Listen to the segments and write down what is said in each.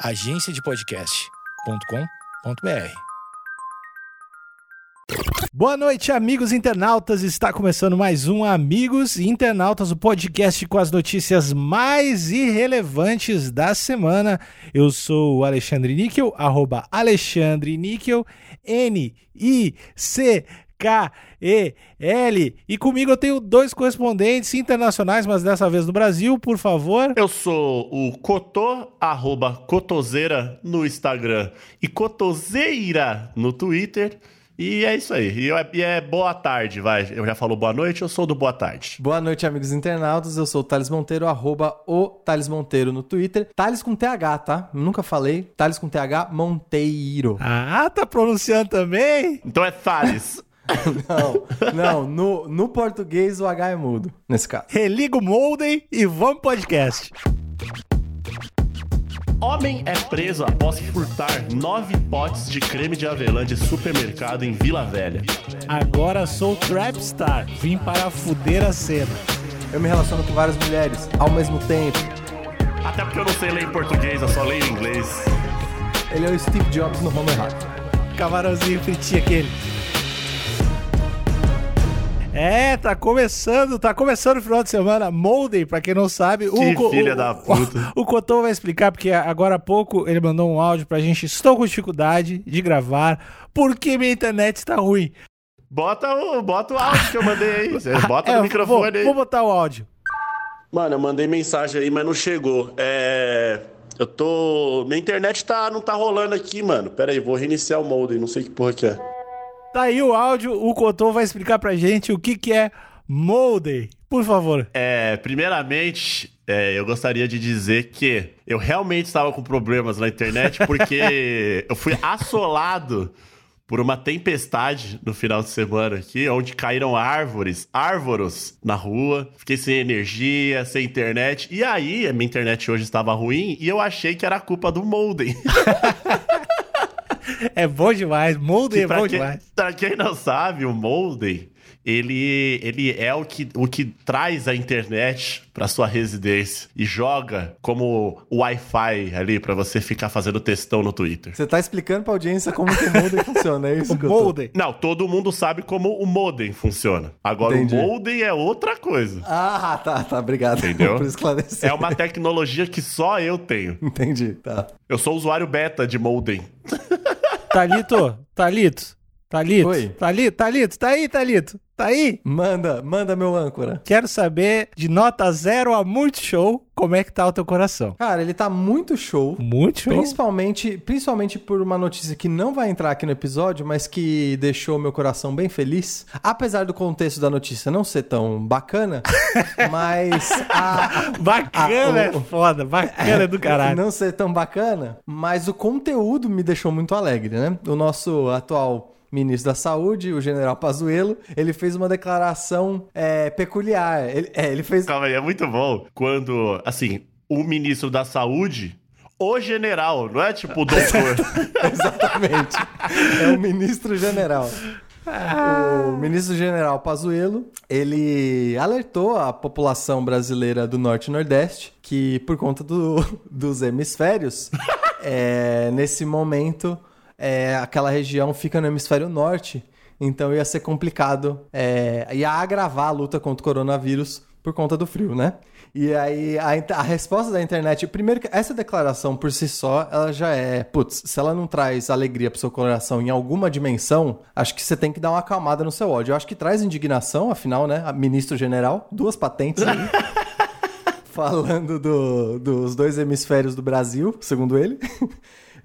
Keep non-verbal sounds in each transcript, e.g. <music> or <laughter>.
agenciadepodcast.com.br. Boa noite, amigos internautas. Está começando mais um Amigos Internautas, o podcast com as notícias mais irrelevantes da semana. Eu sou o Alexandre Níquel, arroba Alexandre Níquel, N-I-C. K-E-L. E comigo eu tenho dois correspondentes internacionais, mas dessa vez no Brasil, por favor. Eu sou o Cotô, arroba Cotoseira no Instagram e Cotoseira no Twitter. E é isso aí. E, eu, e é boa tarde, vai. Eu já falo boa noite, eu sou do boa tarde. Boa noite, amigos internautas. Eu sou o Thales Monteiro, arroba o Thales Monteiro no Twitter. Thales com TH, tá? Nunca falei. Thales com TH Monteiro. Ah, tá pronunciando também? Então é Thales. <laughs> não, não. No, no português o H é mudo, nesse caso. Religa o Molden e vamos podcast. Homem é preso após furtar nove potes de creme de avelã de supermercado em Vila Velha. Agora sou trapstar, vim para fuder a cena. Eu me relaciono com várias mulheres ao mesmo tempo. Até porque eu não sei ler em português, eu só leio em inglês. Ele é o Steve Jobs no Homer errado. Camarãozinho fritinho aquele. É, tá começando, tá começando o final de semana. Molden, pra quem não sabe. Que o, filha o, da puta. O, <laughs> o Cotô vai explicar, porque agora há pouco ele mandou um áudio pra gente. Estou com dificuldade de gravar porque minha internet está ruim. Bota o, bota o áudio que eu mandei aí. <laughs> Bota É, no microfone vou, aí. Vou botar o áudio. Mano, eu mandei mensagem aí, mas não chegou. É. Eu tô. Minha internet tá, não tá rolando aqui, mano. Pera aí, vou reiniciar o modem, não sei que porra que é. Tá aí o áudio, o Cotô vai explicar pra gente o que, que é Molden. Por favor. É, primeiramente, é, eu gostaria de dizer que eu realmente estava com problemas na internet porque <laughs> eu fui assolado por uma tempestade no final de semana aqui, onde caíram árvores, árvores na rua. Fiquei sem energia, sem internet. E aí, a minha internet hoje estava ruim e eu achei que era culpa do modem. <laughs> É bom demais. Molden é bom quem, demais. pra quem não sabe, o modem, ele, ele é o que, o que traz a internet pra sua residência e joga como o Wi-Fi ali pra você ficar fazendo textão no Twitter. Você tá explicando pra audiência como que o Molden <laughs> funciona, é isso O que eu tô... Molden. Não, todo mundo sabe como o modem funciona. Agora, Entendi. o modem é outra coisa. Ah, tá, tá. Obrigado Entendeu? <laughs> por esclarecer. É uma tecnologia que só eu tenho. Entendi, tá. Eu sou usuário beta de modem. <laughs> Thalito, Thalito, Thalito, Oi. Thalito, Thalito, tá aí, Thalito, tá aí? Manda, manda meu âncora. Quero saber de nota zero a muito show, como é que tá o teu coração. Cara, ele tá muito show. Muito show. Principalmente, principalmente por uma notícia que não vai entrar aqui no episódio, mas que deixou meu coração bem feliz. Apesar do contexto da notícia não ser tão bacana, <laughs> mas a, Bacana Ah, é o- foda, bacana é do caralho. não ser tão bacana, mas o conteúdo me deixou muito alegre, né? O nosso atual ministro da Saúde, o general Pazuello, ele fez uma declaração é, peculiar. Ele, é, ele fez... Calma aí, é muito bom quando, assim, o ministro da saúde, o general, não é tipo o <laughs> doutor. Exatamente. É o ministro general. O ministro general Pazuello, ele alertou a população brasileira do Norte e Nordeste que por conta do- dos hemisférios, <laughs> é, nesse momento, é, aquela região fica no hemisfério norte, então ia ser complicado, é, ia agravar a luta contra o coronavírus por conta do frio, né? E aí, a, a resposta da internet, primeiro que essa declaração por si só, ela já é, putz, se ela não traz alegria pro seu coração em alguma dimensão, acho que você tem que dar uma acalmada no seu ódio. Eu acho que traz indignação, afinal, né? Ministro general, duas patentes aí. <laughs> falando do- dos dois hemisférios do Brasil, segundo ele. <laughs>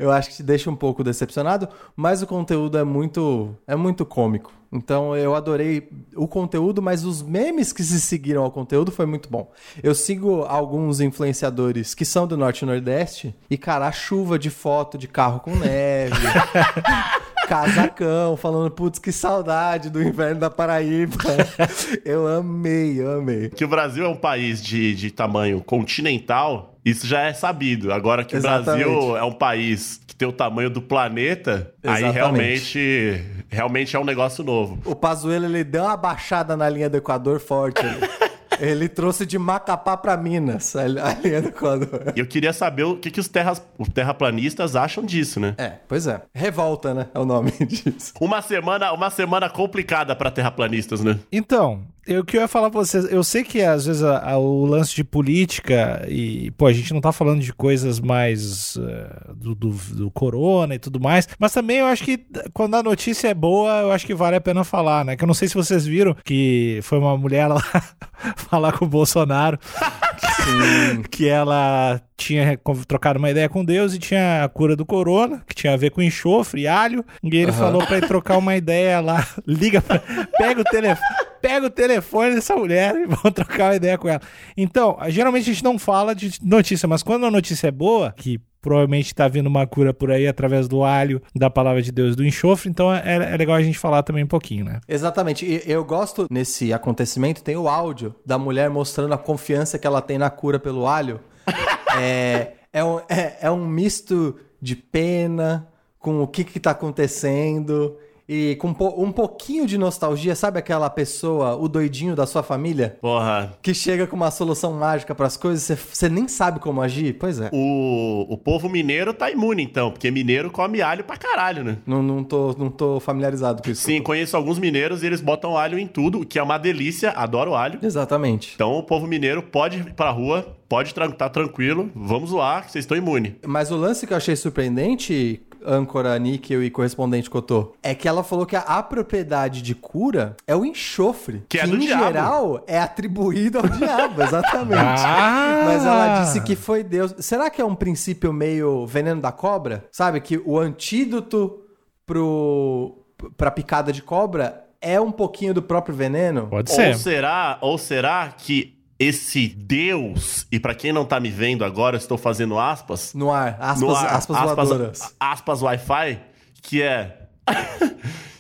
Eu acho que te deixa um pouco decepcionado, mas o conteúdo é muito, é muito cômico. Então eu adorei o conteúdo, mas os memes que se seguiram ao conteúdo foi muito bom. Eu sigo alguns influenciadores que são do Norte e Nordeste e, cara, a chuva de foto de carro com neve. <laughs> Casacão, falando, putz, que saudade do inverno da Paraíba. <laughs> Eu amei, eu amei. que o Brasil é um país de, de tamanho continental, isso já é sabido. Agora que Exatamente. o Brasil é um país que tem o tamanho do planeta, aí Exatamente. realmente, realmente é um negócio novo. O Pazuello, ele deu uma baixada na linha do Equador forte. <laughs> Ele trouxe de Macapá pra Minas, a linha do Condor. E eu queria saber o que, que os, terras, os terraplanistas acham disso, né? É, pois é. Revolta, né? É o nome <laughs> disso. Uma semana, uma semana complicada pra terraplanistas, né? Então, eu que eu ia falar pra vocês, eu sei que às vezes a- a- o lance de política e, pô, a gente não tá falando de coisas mais eh, do, do, do corona e tudo mais, mas também eu acho que quando a notícia é boa, eu acho que vale a pena falar, né? Que eu não sei se vocês viram que foi uma mulher lá <laughs> falar com o Bolsonaro <laughs> que ela tinha trocado uma ideia com Deus e tinha a cura do corona, que tinha a ver com enxofre e alho, e ele falou pra ir trocar uma ideia lá, <laughs> liga pra, pega o telefone, pega o telefone dessa mulher e <laughs> vão trocar uma ideia com ela. Então, geralmente a gente não fala de notícia, mas quando a notícia é boa, que provavelmente tá vindo uma cura por aí através do alho, da palavra de Deus, do enxofre, então é, é legal a gente falar também um pouquinho, né? Exatamente. E eu gosto, nesse acontecimento, tem o áudio da mulher mostrando a confiança que ela tem na cura pelo alho. <laughs> é, é, um, é, é um misto de pena com o que que tá acontecendo e com um pouquinho de nostalgia. Sabe aquela pessoa, o doidinho da sua família? Porra, Que chega com uma solução mágica pras coisas, você- nem sabe como agir? Pois é. o, o povo mineiro tá imune, então, porque mineiro come alho pra caralho, né? Não, não, tô, não tô familiarizado com isso. Sim, conheço alguns mineiros e eles botam alho em tudo, o que é uma delícia, adoro alho. Exatamente. Então o povo mineiro pode ir pra rua, pode estar tá tranquilo, vamos zoar, que vocês estão imunes. Mas o lance que eu achei surpreendente, âncora, níquel e correspondente Cotô, é que ela falou que a, a propriedade de cura é o enxofre. Que é em do diabo. geral é atribuído ao diabo, <laughs> exatamente. Ah! Mas ela disse que foi Deus. Será que é um princípio meio veneno da cobra? Sabe que o antídoto pro pra picada de cobra é um pouquinho do próprio veneno? Pode Ou ser. será, ou será que esse Deus, e pra quem não tá me vendo agora, eu estou fazendo aspas, No ar, aspas, no ar, aspas voadoras. aspas Wi-Fi, que é. <laughs>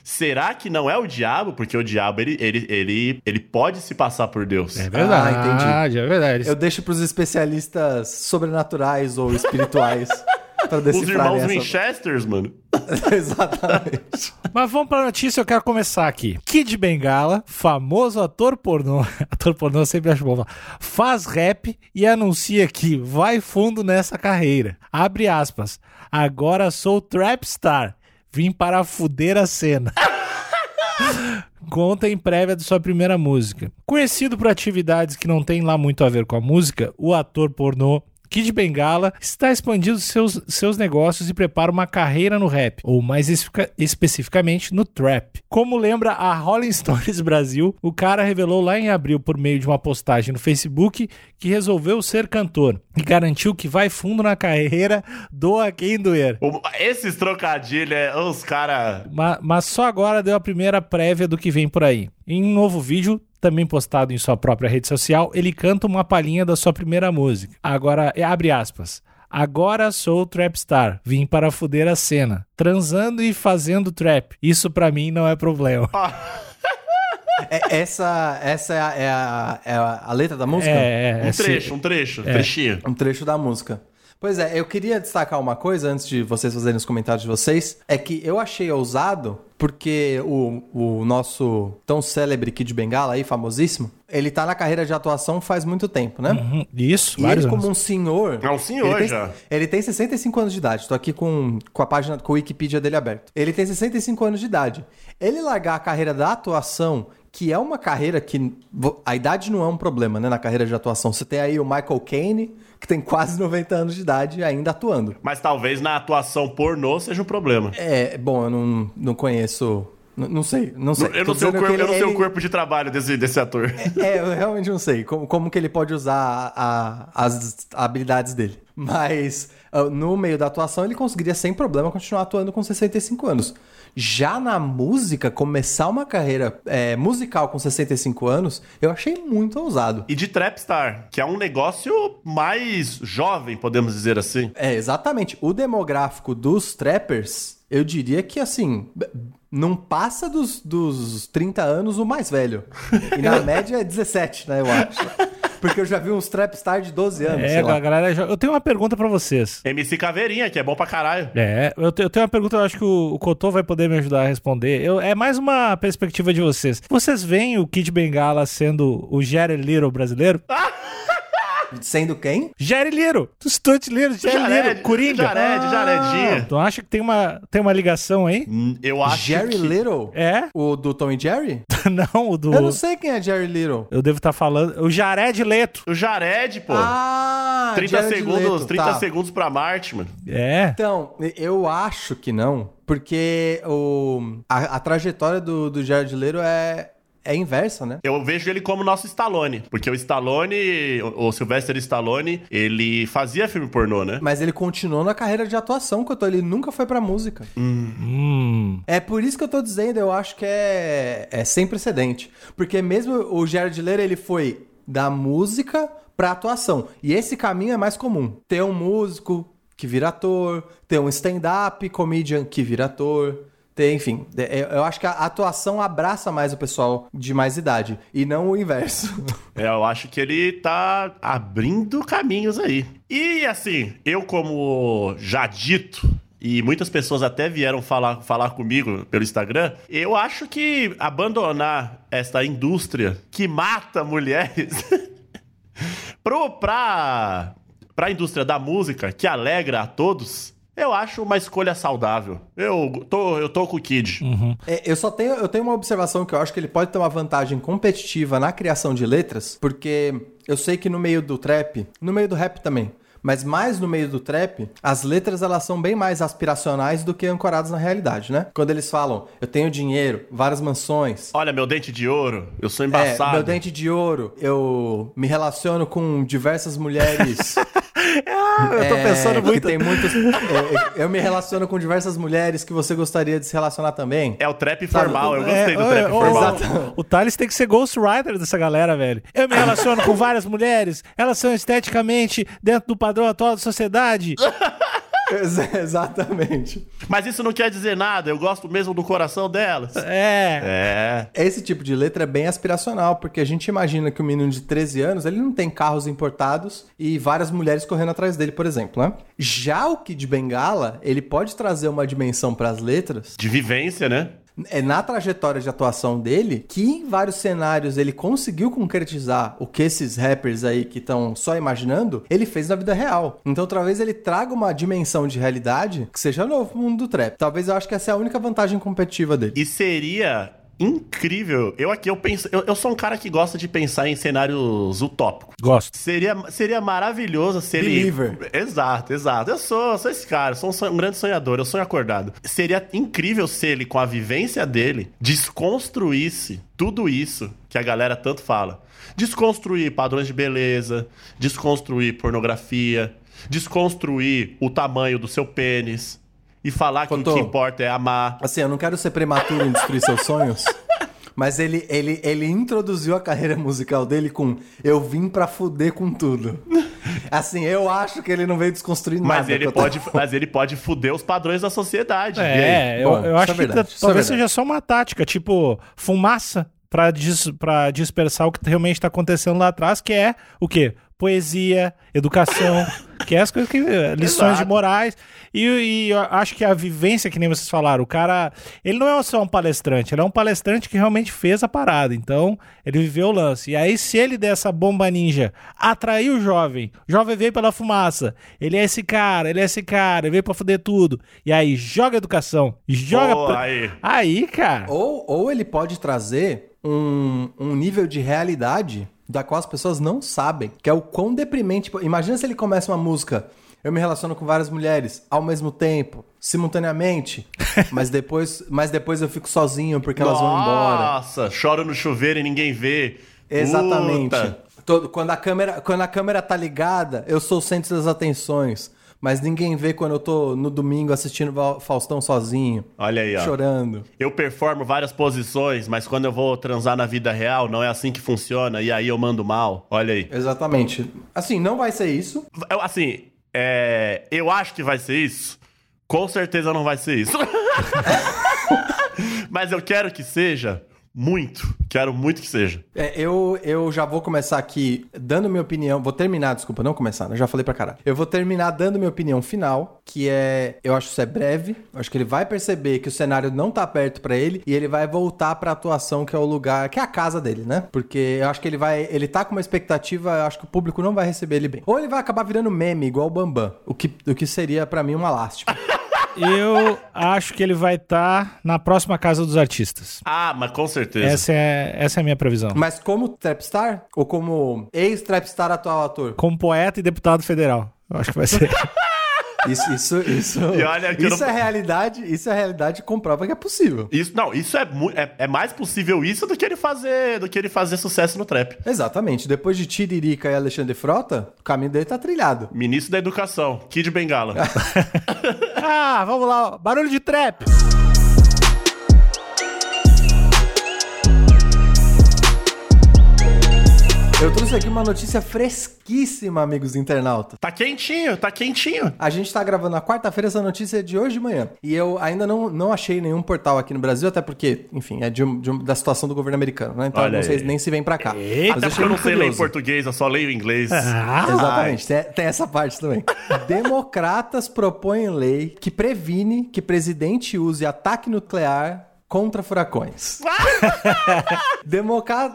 Será que não é o diabo? Porque o diabo, ele, ele, ele, ele pode se passar por Deus. É verdade, Ah, entendi. é verdade. Eu deixo pros especialistas sobrenaturais ou espirituais <laughs> pra Os irmãos essa... Winchesters, mano. <laughs> Exatamente. Mas vamos pra notícia, eu quero começar aqui. Kid Bengala, famoso ator pornô, <laughs> ator pornô eu sempre acho bom falar, faz rap e anuncia que vai fundo nessa carreira. Abre aspas. Agora sou trap star. Vim para fuder a cena. <laughs> Conta em prévia de sua primeira música. Conhecido por atividades que não têm lá muito a ver com a música, o ator pornô Kid Bengala está expandindo seus, seus negócios e prepara uma carreira no rap, ou mais especificamente no trap. Como lembra a Rolling Stones Brasil, o cara revelou lá em abril, por meio de uma postagem no Facebook, que resolveu ser cantor e garantiu que vai fundo na carreira, doa quem doer. Esses trocadilhos, é, os caras. Ma- Mas só agora deu a primeira prévia do que vem por aí. Em um novo vídeo, também postado em sua própria rede social, ele canta uma palhinha da sua primeira música. Agora, é, abre aspas. Agora sou trapstar, vim para fuder a cena, transando e fazendo trap. Isso pra mim não é problema. <laughs> É- essa essa é, a, é a- é a- letra da música? É, é, Um é, trecho, um trecho, trechinho. Um trecho da música. Pois é, eu queria destacar uma coisa antes de vocês fazerem os comentários de vocês. É que eu achei ousado, porque o, o nosso tão célebre Kid Bengala aí, famosíssimo, ele tá na carreira de atuação faz muito tempo, né? Uhum, Isso, E vários ele, como anos. um senhor. É um senhor ele tem, já. Ele tem 65 anos de idade. Tô aqui com, com a página, com o Wikipedia dele aberto. Ele tem 65 anos de idade. Ele largar a carreira da atuação, que é uma carreira que. A idade não é um problema, né? Na carreira de atuação. Você tem aí o Michael Caine, que tem quase 90 anos de idade ainda atuando. Mas talvez na atuação pornô seja um problema. É, bom, eu não, não conheço. Não, não sei, não sei. Eu não sei, o corpo, que eu não ele- sei o ele- corpo de trabalho desse, desse ator. É, eu realmente não sei como, como que ele pode usar a- as habilidades dele. Mas ah, no meio da atuação ele conseguiria sem problema continuar atuando com 65 anos. Já na música, começar uma carreira é, musical com 65 anos, eu achei muito ousado. E de Trapstar, que é um negócio mais jovem, podemos dizer assim. É, exatamente. O demográfico dos trappers, eu diria que assim. Não passa dos, dos 30 anos o mais velho. E na <laughs> média é 17, né, eu acho. Porque eu já vi uns trapstar de 12 anos. É, sei lá. a galera. já- Eu tenho uma pergunta pra vocês. MC Caveirinha, que é bom pra caralho. É, eu, te- eu tenho uma pergunta, eu acho que o, o Cotô vai poder me ajudar a responder. Eu, é mais uma perspectiva de vocês. Vocês veem o Kid Bengala sendo o Jared Little brasileiro? <laughs> Sendo quem? Jared Little! Do Stunt Little, Jared Little, Coringa! Jared, Jaredinha. Tu acha que tem uma, tem uma ligação aí? Hum, Eu acho Jerry que... Little? É? O do Tom e Jerry? <laughs> Não, o do. Eu não sei quem é Jerry Little. Eu devo estar falando. O Jared Leto. O Jared, pô. Ah, 30 Jared segundos, Leto, 30 tá. segundos pra Marte, mano. É. Então, eu acho que não, porque o, a, a trajetória do, do Jared Leto é, é inversa, né? Eu vejo ele como nosso Stallone. Porque o Stallone, o Sylvester Stallone, ele fazia filme pornô, né? Mas ele continuou na carreira de atuação, que eu tô, ele nunca foi pra música. Hum. É por isso que eu tô dizendo, eu acho que é, é sem precedente. Porque mesmo o Jared Leto, ele foi da música pra atuação. E esse caminho é mais comum. Ter um músico que vira ator, ter um stand-up comedian que vira ator. Enfim, é- eu acho que a atuação abraça mais o pessoal de mais idade e não o inverso. <laughs> É, eu acho que ele tá abrindo caminhos aí. E assim, eu como já dito, e muitas pessoas até vieram falar, falar comigo pelo Instagram, eu acho que abandonar esta indústria que mata mulheres <laughs> pro, pra, pra indústria da música, que alegra a todos, eu acho uma escolha saudável. Eu tô, eu tô com o Kid. É, eu só tenho, eu tenho uma observação que eu acho que ele pode ter uma vantagem competitiva na criação de letras, porque eu sei que no meio do trap, no meio do rap também, mas mais no meio do trap, as letras elas são bem mais aspiracionais do que ancoradas na realidade, né? Quando eles falam, eu tenho dinheiro, várias mansões, Olha, meu dente de ouro, eu sou é, embaçado. meu dente de ouro, eu me relaciono com diversas mulheres. <laughs> eu tô É, pensando muito. Tem muitos, é, eu me relaciono com diversas mulheres que você gostaria de se relacionar também. É o trap formal, eu É, gostei do ô, trap ô, formal. Exato. O Thales tem que ser Ghostwriter dessa galera, velho. Eu me relaciono com várias mulheres, elas são esteticamente dentro do padrão atual da sociedade. Ex- Exatamente. Mas isso não quer dizer nada, eu gosto mesmo do coração delas. É. É. Esse tipo de letra é bem aspiracional, porque a gente imagina que um menino de 13 anos, ele não tem carros importados e várias mulheres correndo atrás dele, por exemplo, né? Já o Kid Bengala, ele pode trazer uma dimensão para as letras, De vivência, né? É na trajetória de atuação dele, que em vários cenários ele conseguiu concretizar o que esses rappers aí que estão só imaginando, ele fez na vida real. Então talvez ele traga uma dimensão de realidade que seja novo no mundo do trap. Talvez eu acho que essa é a única vantagem competitiva dele. E seria incrível. Eu aqui, eu penso. Eu, eu sou um cara que gosta de pensar em cenários utópicos. Gosto. Seria, seria maravilhoso se ele. Believer. Exato, exato. Eu sou, sou esse cara, sou um, sonho- um grande sonhador, eu sonho acordado. Seria incrível se ele, com a vivência dele, desconstruísse tudo isso que a galera tanto fala. Desconstruir padrões de beleza, desconstruir pornografia, desconstruir o tamanho do seu pênis e falar que o que importa é amar. Assim, eu não quero ser prematuro em destruir seus sonhos, <laughs> mas ele, ele, ele introduziu a carreira musical dele com Eu vim pra fuder com tudo. Assim, eu acho que ele não veio desconstruir nada. Mas ele, que pode, mas ele pode fuder os padrões da sociedade. É, eu, Bom, eu isso acho é que verdade, é talvez verdade. seja só uma tática, tipo, fumaça pra, dis, pra dispersar o que realmente tá acontecendo lá atrás, que é o quê? Poesia, educação, <laughs> que é as coisas que. lições de morais. E, e eu acho que a vivência, que nem vocês falaram, o cara. Ele não é só um palestrante, ele é um palestrante que realmente fez a parada. Então, ele viveu o lance. E aí, se ele der essa bomba ninja, atrair o jovem, o jovem veio pela fumaça, ele é esse cara, ele é esse cara, ele veio pra foder tudo. E aí, joga educação, joga. Pô, pra- aí. Aí, cara. Ou, ou ele pode trazer um, um nível de realidade da qual as pessoas não sabem, que é o quão deprimente. Imagina se ele começa uma música. Eu me relaciono com várias mulheres ao mesmo tempo, simultaneamente, <laughs> mas depois, mas depois eu fico sozinho porque elas vão embora. Nossa, choro no chuveiro e ninguém vê. Exatamente. Todo- quando, a câmera, quando a câmera tá ligada, eu sou o centro das atenções. Mas ninguém vê quando eu tô no domingo assistindo Faustão sozinho, Olha aí, ó. chorando. Eu performo várias posições, mas quando eu vou transar na vida real, não é assim que funciona, e aí eu mando mal. Olha aí. Exatamente. Assim, não vai ser isso. Eu, assim, é, eu acho que vai ser isso. Com certeza não vai ser isso. <laughs> Mas eu quero que seja, Muito. Quero muito que seja. É, eu, eu já vou começar aqui dando minha opinião. Vou terminar, desculpa, não começar, né? Já falei pra caralho. Eu vou terminar dando minha opinião final, que é. Eu acho que isso é breve. Eu acho que ele vai perceber que o cenário não tá perto pra ele e ele vai voltar pra atuação, que é o lugar. que é a casa dele, né? Porque eu acho que ele vai. Ele tá com uma expectativa, eu acho que o público não vai receber ele bem. Ou ele vai acabar virando meme, igual o Bambam. O que, o que seria pra mim uma lástima. <laughs> Eu acho que ele vai estar na próxima Casa dos Artistas. Ah, mas com certeza. Essa é, essa é a minha previsão. Mas como trapstar? Ou como ex-trapstar atual ator? Como poeta e deputado federal. Eu acho que vai ser. <laughs> Isso, isso, isso. E olha isso não- é realidade, isso é realidade comprova que é possível. Isso, não, isso é, é, é mais possível isso do que ele fazer do que ele fazer sucesso no trap. Exatamente. Depois de Tiririca e Alexandre Frota, o caminho dele tá trilhado. Ministro da Educação, Kid Bengala. <laughs> ah, vamos lá. Barulho de trap. Eu trouxe aqui uma notícia fresquíssima, amigos internautas. tá quentinho, tá quentinho. A gente tá gravando na quarta-feira, essa notícia de hoje de manhã. E eu ainda não, não achei nenhum portal aqui no Brasil, até porque, enfim, é de de da situação do governo americano, né? Então Olha não sei aí. nem se vem pra cá. Eita, Mas eu porque eu não sei ler em português, eu só leio em inglês. Ah, Exatamente, tem, tem essa parte também. <laughs> Democratas propõem lei que previne que presidente use ataque nuclear contra furacões. <laughs>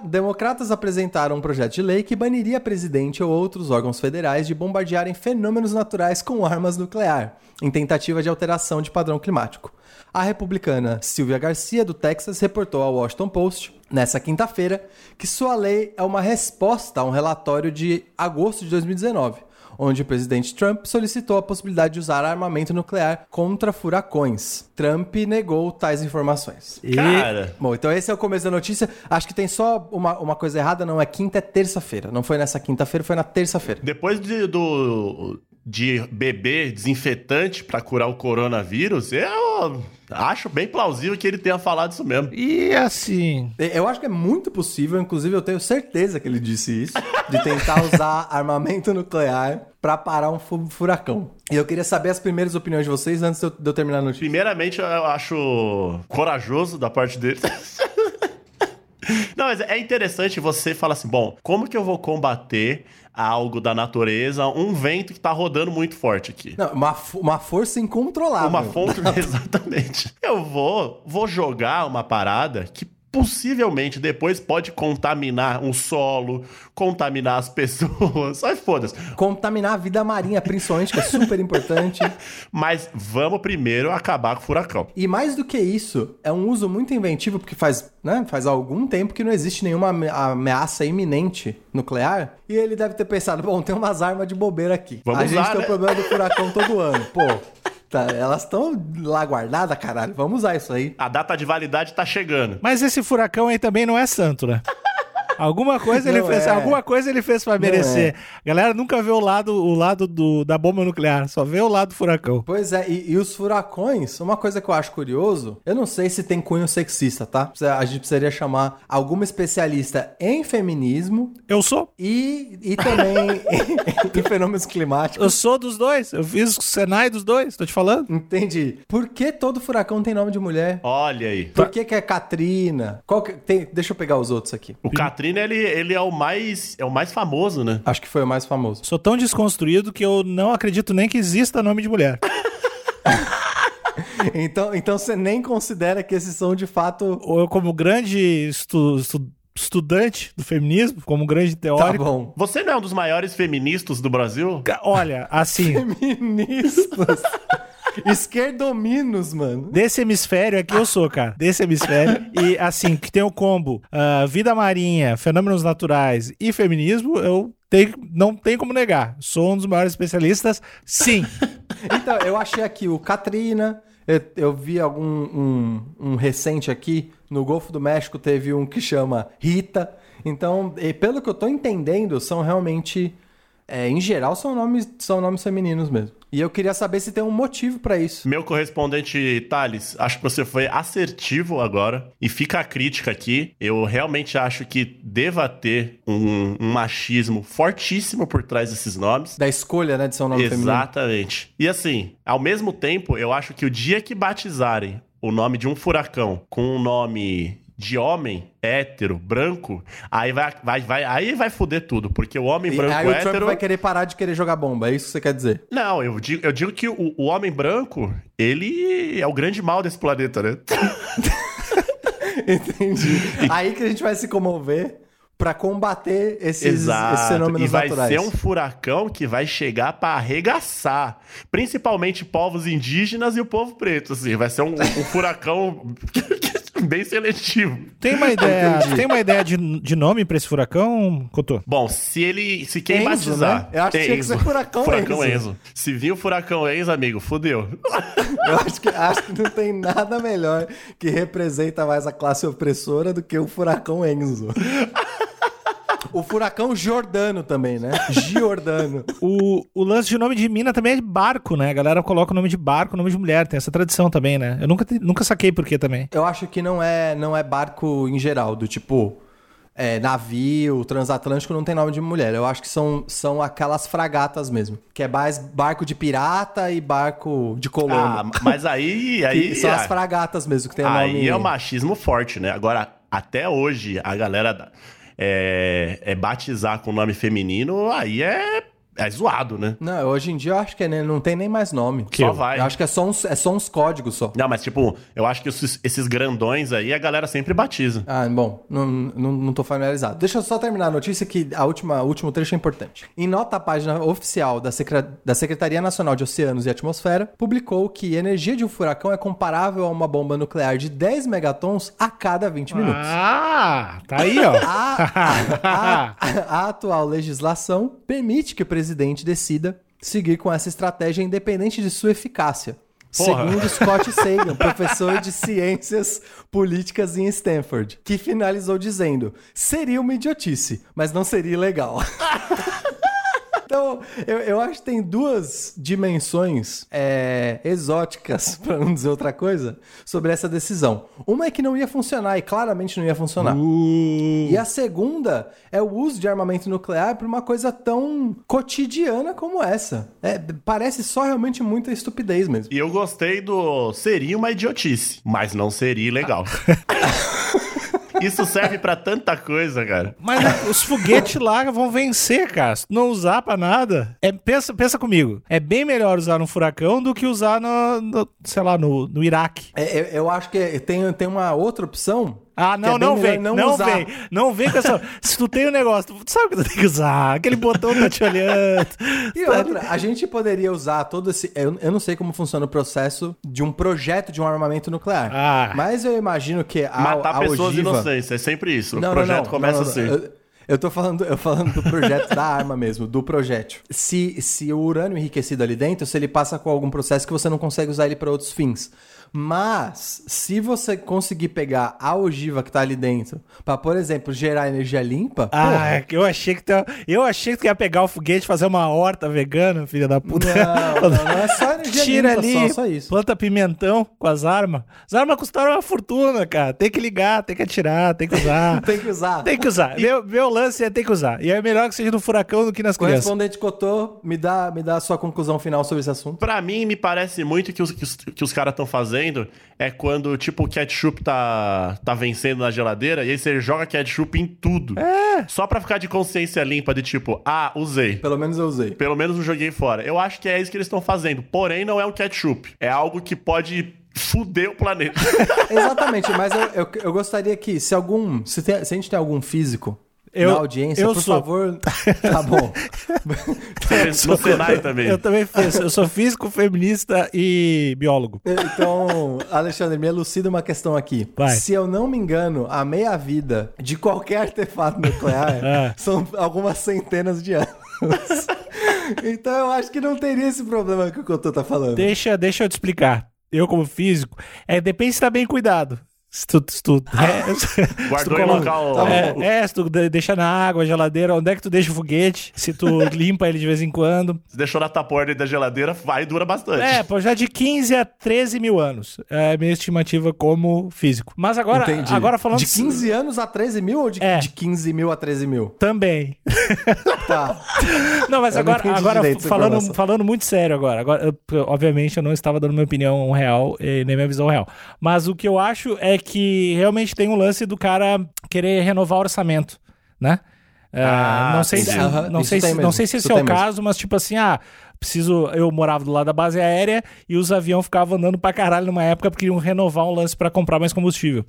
Democratas apresentaram um projeto de lei que baniria presidente ou outros órgãos federais de bombardearem fenômenos naturais com armas nuclear, em tentativa de alteração de padrão climático. A republicana Silvia Garcia, do Texas, reportou ao Washington Post, nessa quinta-feira, que sua lei é uma resposta a um relatório de agosto de 2019 onde o presidente Trump solicitou a possibilidade de usar armamento nuclear contra furacões. Trump negou tais informações. E Cara, Bom, então esse é o começo da notícia. Acho que tem só uma, uma coisa errada, não é quinta, é terça-feira. Não foi nessa quinta-feira, foi na terça-feira. depois de, do, de beber desinfetante pra curar o coronavírus, eu acho bem plausível que ele tenha falado isso mesmo. E assim. Eu acho que é muito possível, inclusive eu tenho certeza que ele disse isso, de tentar usar <laughs> armamento nuclear pra parar um fu- furacão. E eu queria saber as primeiras opiniões de vocês antes de eu, de eu terminar a notícia. Primeiramente, eu acho corajoso da parte dele. <laughs> Não, mas é interessante você falar assim, bom, como que eu vou combater algo da natureza, um vento que tá rodando muito forte aqui? Não, uma, uma força incontrolável. Uma fonte, <laughs> <laughs> exatamente. Eu vou, vou jogar uma parada que possivelmente depois pode contaminar um solo, contaminar as <laughs> pessoas. Ai, foda-se. Contaminar a vida marinha, principalmente, que é super importante. <laughs> Mas vamos primeiro acabar com o furacão. E mais do que isso, é um uso muito inventivo, porque faz, né, faz algum tempo que não existe nenhuma ame- ameaça imenente nuclear. E ele deve ter pensado, bom, tem umas armas de bobeira aqui. Vamos a gente tem o né? problema do furacão todo ano. <laughs> Pô, tá, elas estão lá guardadas, caralho. Vamos usar isso aí. A data de validade tá chegando. Mas esse furacão aí também não é santo, né? Alguma coisa ele Não fez, é. alguma coisa ele fez pra merecer. A galera nunca vê o lado, o lado do, da bomba nuclear, só vê o lado do furacão. Pois é, e, e os furacões, uma coisa que eu acho curioso, eu não sei se tem cunho sexista, tá? A gente precisaria chamar alguma especialista em feminismo Eu sou. e, e também <laughs> em, em fenômenos climáticos. Eu sou dos dois. Eu fiz o Senai dos dois, tô te falando. Entendi. Por que todo furacão tem nome de mulher? Olha aí. Por que, que é Katrina? Qual que- tem- deixa eu pegar os outros aqui. O Katrina, ele, ele é o mais é o mais famoso, né? Acho que foi o mais famoso. Sou tão desconstruído que eu não acredito nem que exista nome de mulher. <laughs> Então, então você nem considera que esses são de fato. Ou eu, como grande estu- estu- estudante do feminismo, como grande Tá teórico. bom. Você não é um dos maiores feministas do Brasil? Olha, assim, <laughs> Feministas. <laughs> Esquerdominos, mano. desse hemisfério aqui eu sou, cara. Desse hemisfério. E assim, que tem o combo ah, vida marinha, fenômenos naturais e feminismo, eu tenho, não tem como negar. Sou um dos maiores especialistas, sim. <laughs> Então, eu achei aqui o Katrina. Eu, eu vi algum um, um recente aqui. No Golfo do México teve um que chama Rita. Então, e pelo que eu tô entendendo, são realmente. é, em geral, são nomes, são nomes femininos mesmo. E eu queria saber se tem um motivo pra isso. Meu correspondente Thales, acho que você foi assertivo agora. E fica a crítica aqui. Eu realmente acho que deva ter um, um machismo fortíssimo por trás desses nomes. Da escolha, né, de ser um nome feminino. Exatamente. E assim, ao mesmo tempo, eu acho que o dia que batizarem o nome de um furacão com um nome de homem hétero, branco, aí vai, vai, vai, aí vai foder tudo, porque o homem E branco aí o Trump hétero. vai querer parar de querer jogar bomba, é isso que você quer dizer? Não, eu digo, eu digo que o, o homem branco, ele é o grande mal desse planeta, né? <laughs> Entendi. Aí que a gente vai se comover pra combater esses, esses Exato. fenômenos E vai naturais. ser um furacão que vai chegar pra arregaçar. Principalmente povos indígenas e o povo preto, assim. Vai ser um, um furacão <laughs> <laughs> bem seletivo. Tem uma ideia, <laughs> tem uma ideia de, de nome pra esse furacão, Cotô? Bom, se ele. Se quem Enzo, batizar. né? Eu acho que tinha que ser Furacão Furacão Enzo. Enzo. Se vir o Furacão Enzo, amigo, fudeu. <laughs> Eu acho que, acho que não tem nada melhor que representa mais a classe opressora do que o furacão Enzo. O furacão Jordano também, né? Giordano. O, o lance de nome de mina também é de barco, né? A galera coloca o nome de barco, nome de mulher. Tem essa tradição também, né? Eu nunca, nunca saquei por que também. Eu acho que não é, não é barco em geral, do tipo. é, navio, transatlântico não tem nome de mulher. Eu acho que são, são aquelas fragatas mesmo. Que é mais barco de pirata e barco de Ah, colono. mas aí. <laughs> Aí são ah, as fragatas mesmo, que tem o Aí nome. é o machismo forte, né? Agora, até hoje, a galera da- é, é batizar com nome feminino, aí é, é zoado, né? Não, hoje em dia eu acho que é, né, não tem nem mais nome. Só vai. Eu acho que é só uns, é só uns códigos só. Não, mas tipo, eu acho que esses, esses grandões aí, a galera sempre batiza. Ah, bom, não, não, não tô familiarizado. Deixa eu só terminar a notícia que a última, o último trecho é importante. Em nota, a página oficial da, Secre- da Secretaria Nacional de Oceanos e Atmosfera publicou que a energia de um furacão é comparável a uma bomba nuclear de 10 megatons a cada 20 minutos. Ah, tá aí, ó. A, a- a atual legislação permite que o presidente decida seguir com essa estratégia independente de sua eficácia. Porra. Segundo Scott Sagan, professor de ciências políticas em Stanford, que finalizou dizendo: seria uma idiotice, mas não seria ilegal. <laughs> Então, eu, eu acho que tem duas dimensões é, exóticas, <laughs> para não dizer outra coisa, sobre essa decisão. Uma é que não ia funcionar, e claramente não ia funcionar. Uh, E a segunda é o uso de armamento nuclear para uma coisa tão cotidiana como essa. É, parece só realmente muita estupidez mesmo. E eu gostei do. Seria uma idiotice, mas não seria ilegal. <laughs> Isso serve pra tanta coisa, cara. Mas é, os foguetes lá vão vencer, cara. Se tu não usar pra nada. É, pensa, pensa comigo. É bem melhor usar no furacão do que usar no, no- sei lá, no, no Iraque. É, eu, eu acho que tem, tem uma outra opção. Ah, não, é não vem, não, usar. vem. Não vem com essa. Se tu tem um negócio, tu sabe que tu tem que usar. Aquele botão tá te olhando. E outra, a gente poderia usar todo esse. Eu, eu não sei como funciona o processo de um projeto de um armamento nuclear. Ah. Mas eu imagino que a, Matar a pessoas ogiva... inocentes, é sempre isso. Não, o não, projeto não, começa não, não, assim. Eu, eu tô falando, eu falando do projeto da arma mesmo, do projétil. Se, se o urânio enriquecido ali dentro, se ele passa com algum processo que você não consegue usar ele para outros fins. Mas, se você conseguir pegar a ogiva que tá ali dentro, para por exemplo, gerar energia limpa, Ah, eu achei que tu, eu achei que tu ia pegar o foguete e fazer uma horta vegana, filha da puta. Não, <laughs> não, não é só energia Tira limpa, ali, só, só isso. planta pimentão com as armas. As armas custaram uma fortuna, cara. Tem que ligar, tem que atirar, tem que usar. <laughs> Tem que usar. Tem que usar. Meu, meu lance é ter que usar. E é melhor que seja no furacão do que nas crianças. Correspondente Cotô, me dá, me dá a sua conclusão final sobre esse assunto. Pra mim, me parece muito que os, que os, que os caras estão fazendo é quando, tipo, o ketchup tá, tá vencendo na geladeira e aí você joga ketchup em tudo. É. Só pra ficar de consciência limpa de tipo, ah, usei. Pelo menos eu usei. Pelo menos não joguei fora. Eu acho que é isso que eles estão fazendo. Porém, não é um ketchup. É algo que pode fuder o planeta. <laughs> Exatamente, mas eu, eu, eu gostaria que, se algum. Se, tem- se a gente tem algum físico Eu- na audiência, eu por sou. favor. <laughs> Tá bom. no Senai também. <laughs> Eu também fiz. Eu sou físico, feminista e biólogo. Então, Alexandre, me elucida uma questão aqui. Vai. Se eu não me engano, a meia-vida de qualquer artefato nuclear É. <laughs> são algumas centenas de anos. então eu acho que não teria esse problema que o Cotô tá falando. Deixa, deixa eu te explicar. Eu, como físico, é, depende se tá bem cuidado. Se tu, se tu, <laughs> é, se tu Guardou em coloca- local. Tá bom. É, é, se tu de- deixa na água, geladeira, onde é que tu deixa o foguete? Se tu <laughs> limpa ele de vez em quando. Se deixou na taporda da geladeira, vai e dura bastante. É, pô, já de 15 a 13 mil anos. É a minha estimativa como físico. Mas agora, Entendi. agora falando... De 15 anos a 13 mil ou de, É. de 15 mil a 13 mil? Também. <laughs> Tá. Não, mas Eu não agora, entendi agora falando, falando muito sério agora. agora eu- obviamente eu não estava dando minha opinião real, eh, nem minha visão real. Mas o que eu acho é que realmente tem um lance do cara querer renovar o orçamento, né? É, Ah, não sei, se, não, sei se, não sei se esse isso é o tem mesmo. caso, mas tipo assim, ah, preciso. Eu morava do lado da base aérea e os aviões ficavam andando pra caralho numa época porque queriam renovar um lance pra comprar mais combustível.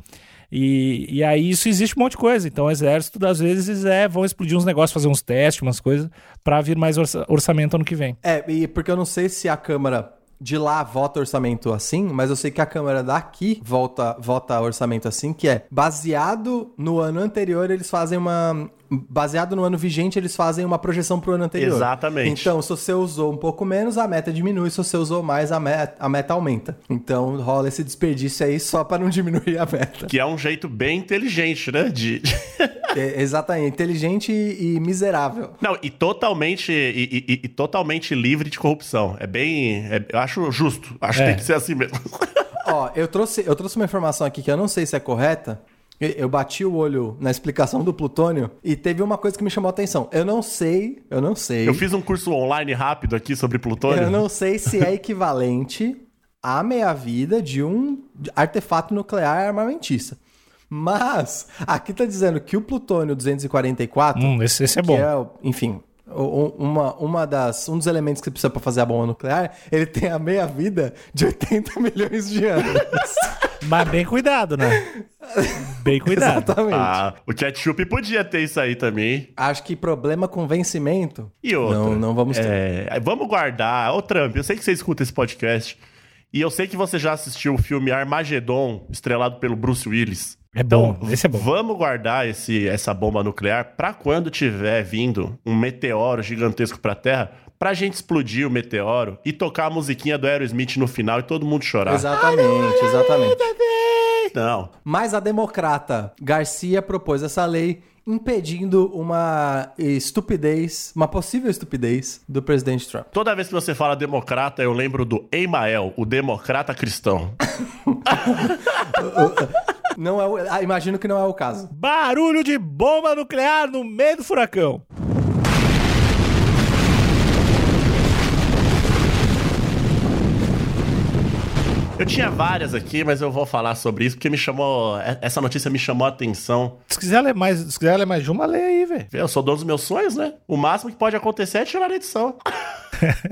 E, e aí isso existe um monte de coisa. Então o exército, às vezes, é, vão explodir uns negócios, fazer uns testes, umas coisas, pra vir mais orça- orçamento ano que vem. É, e porque eu não sei se a Câmara de lá vota orçamento assim, mas eu sei que a Câmara daqui volta, vota orçamento assim, que é baseado no ano anterior, eles fazem uma. Baseado no ano vigente, eles fazem uma projeção pro ano anterior. Exatamente. Então, se você usou um pouco menos, a meta diminui. Se você usou mais, a meta, a meta aumenta. Então, rola esse desperdício aí só para não <laughs> diminuir a meta. Que é um jeito bem inteligente, né? De. É, exatamente. Inteligente e, e miserável. Não, e totalmente, e, e- e totalmente livre de corrupção. É bem. é- eu acho justo. Acho que É. tem que ser assim mesmo. <laughs> Ó, eu trouxe, eu trouxe uma informação aqui que eu não sei se é correta. Eu bati o olho na explicação do plutônio e teve uma coisa que me chamou a atenção. Eu não sei, eu não sei. Eu fiz um curso online rápido aqui sobre plutônio. Eu não sei se é equivalente à meia-vida de um artefato nuclear armamentista. Mas aqui tá dizendo que o plutônio 244, Hum, esse, esse é que bom. é, enfim, uma, uma das, um dos elementos que você precisa para fazer a bomba nuclear, ele tem a meia-vida de 80 <laughs> milhões de anos. Mas bem cuidado, né? Bem <laughs> cuidado. Exatamente. Ah, o ketchup podia ter isso aí também. Acho que problema com vencimento. E outra. Não, não vamos ter. É, vamos guardar. Ô, Trump, eu sei que você escuta esse podcast. E eu sei que você já assistiu o filme Armagedon, estrelado pelo Bruce Willis. É bom, esse é bom. Vamos guardar esse, essa bomba nuclear pra quando tiver vindo um meteoro gigantesco pra Terra, pra gente explodir o meteoro e tocar a musiquinha do Aerosmith no final e todo mundo chorar. Exatamente, exatamente. Não. Mas a democrata Garcia propôs essa lei impedindo uma estupidez, uma possível estupidez do presidente Trump. Toda vez que você fala democrata, eu lembro do Emael, o democrata cristão. <laughs> <laughs> Não é o, ah, imagino que não é o caso. Barulho de bomba nuclear no meio do furacão. Eu tinha várias aqui, mas eu vou falar sobre isso porque me chamou. Essa notícia me chamou a atenção. Se quiser ler mais, se quiser ler mais de uma, lê aí, velho. Eu sou dono dos meus sonhos, né? O máximo que pode acontecer é tirar a edição.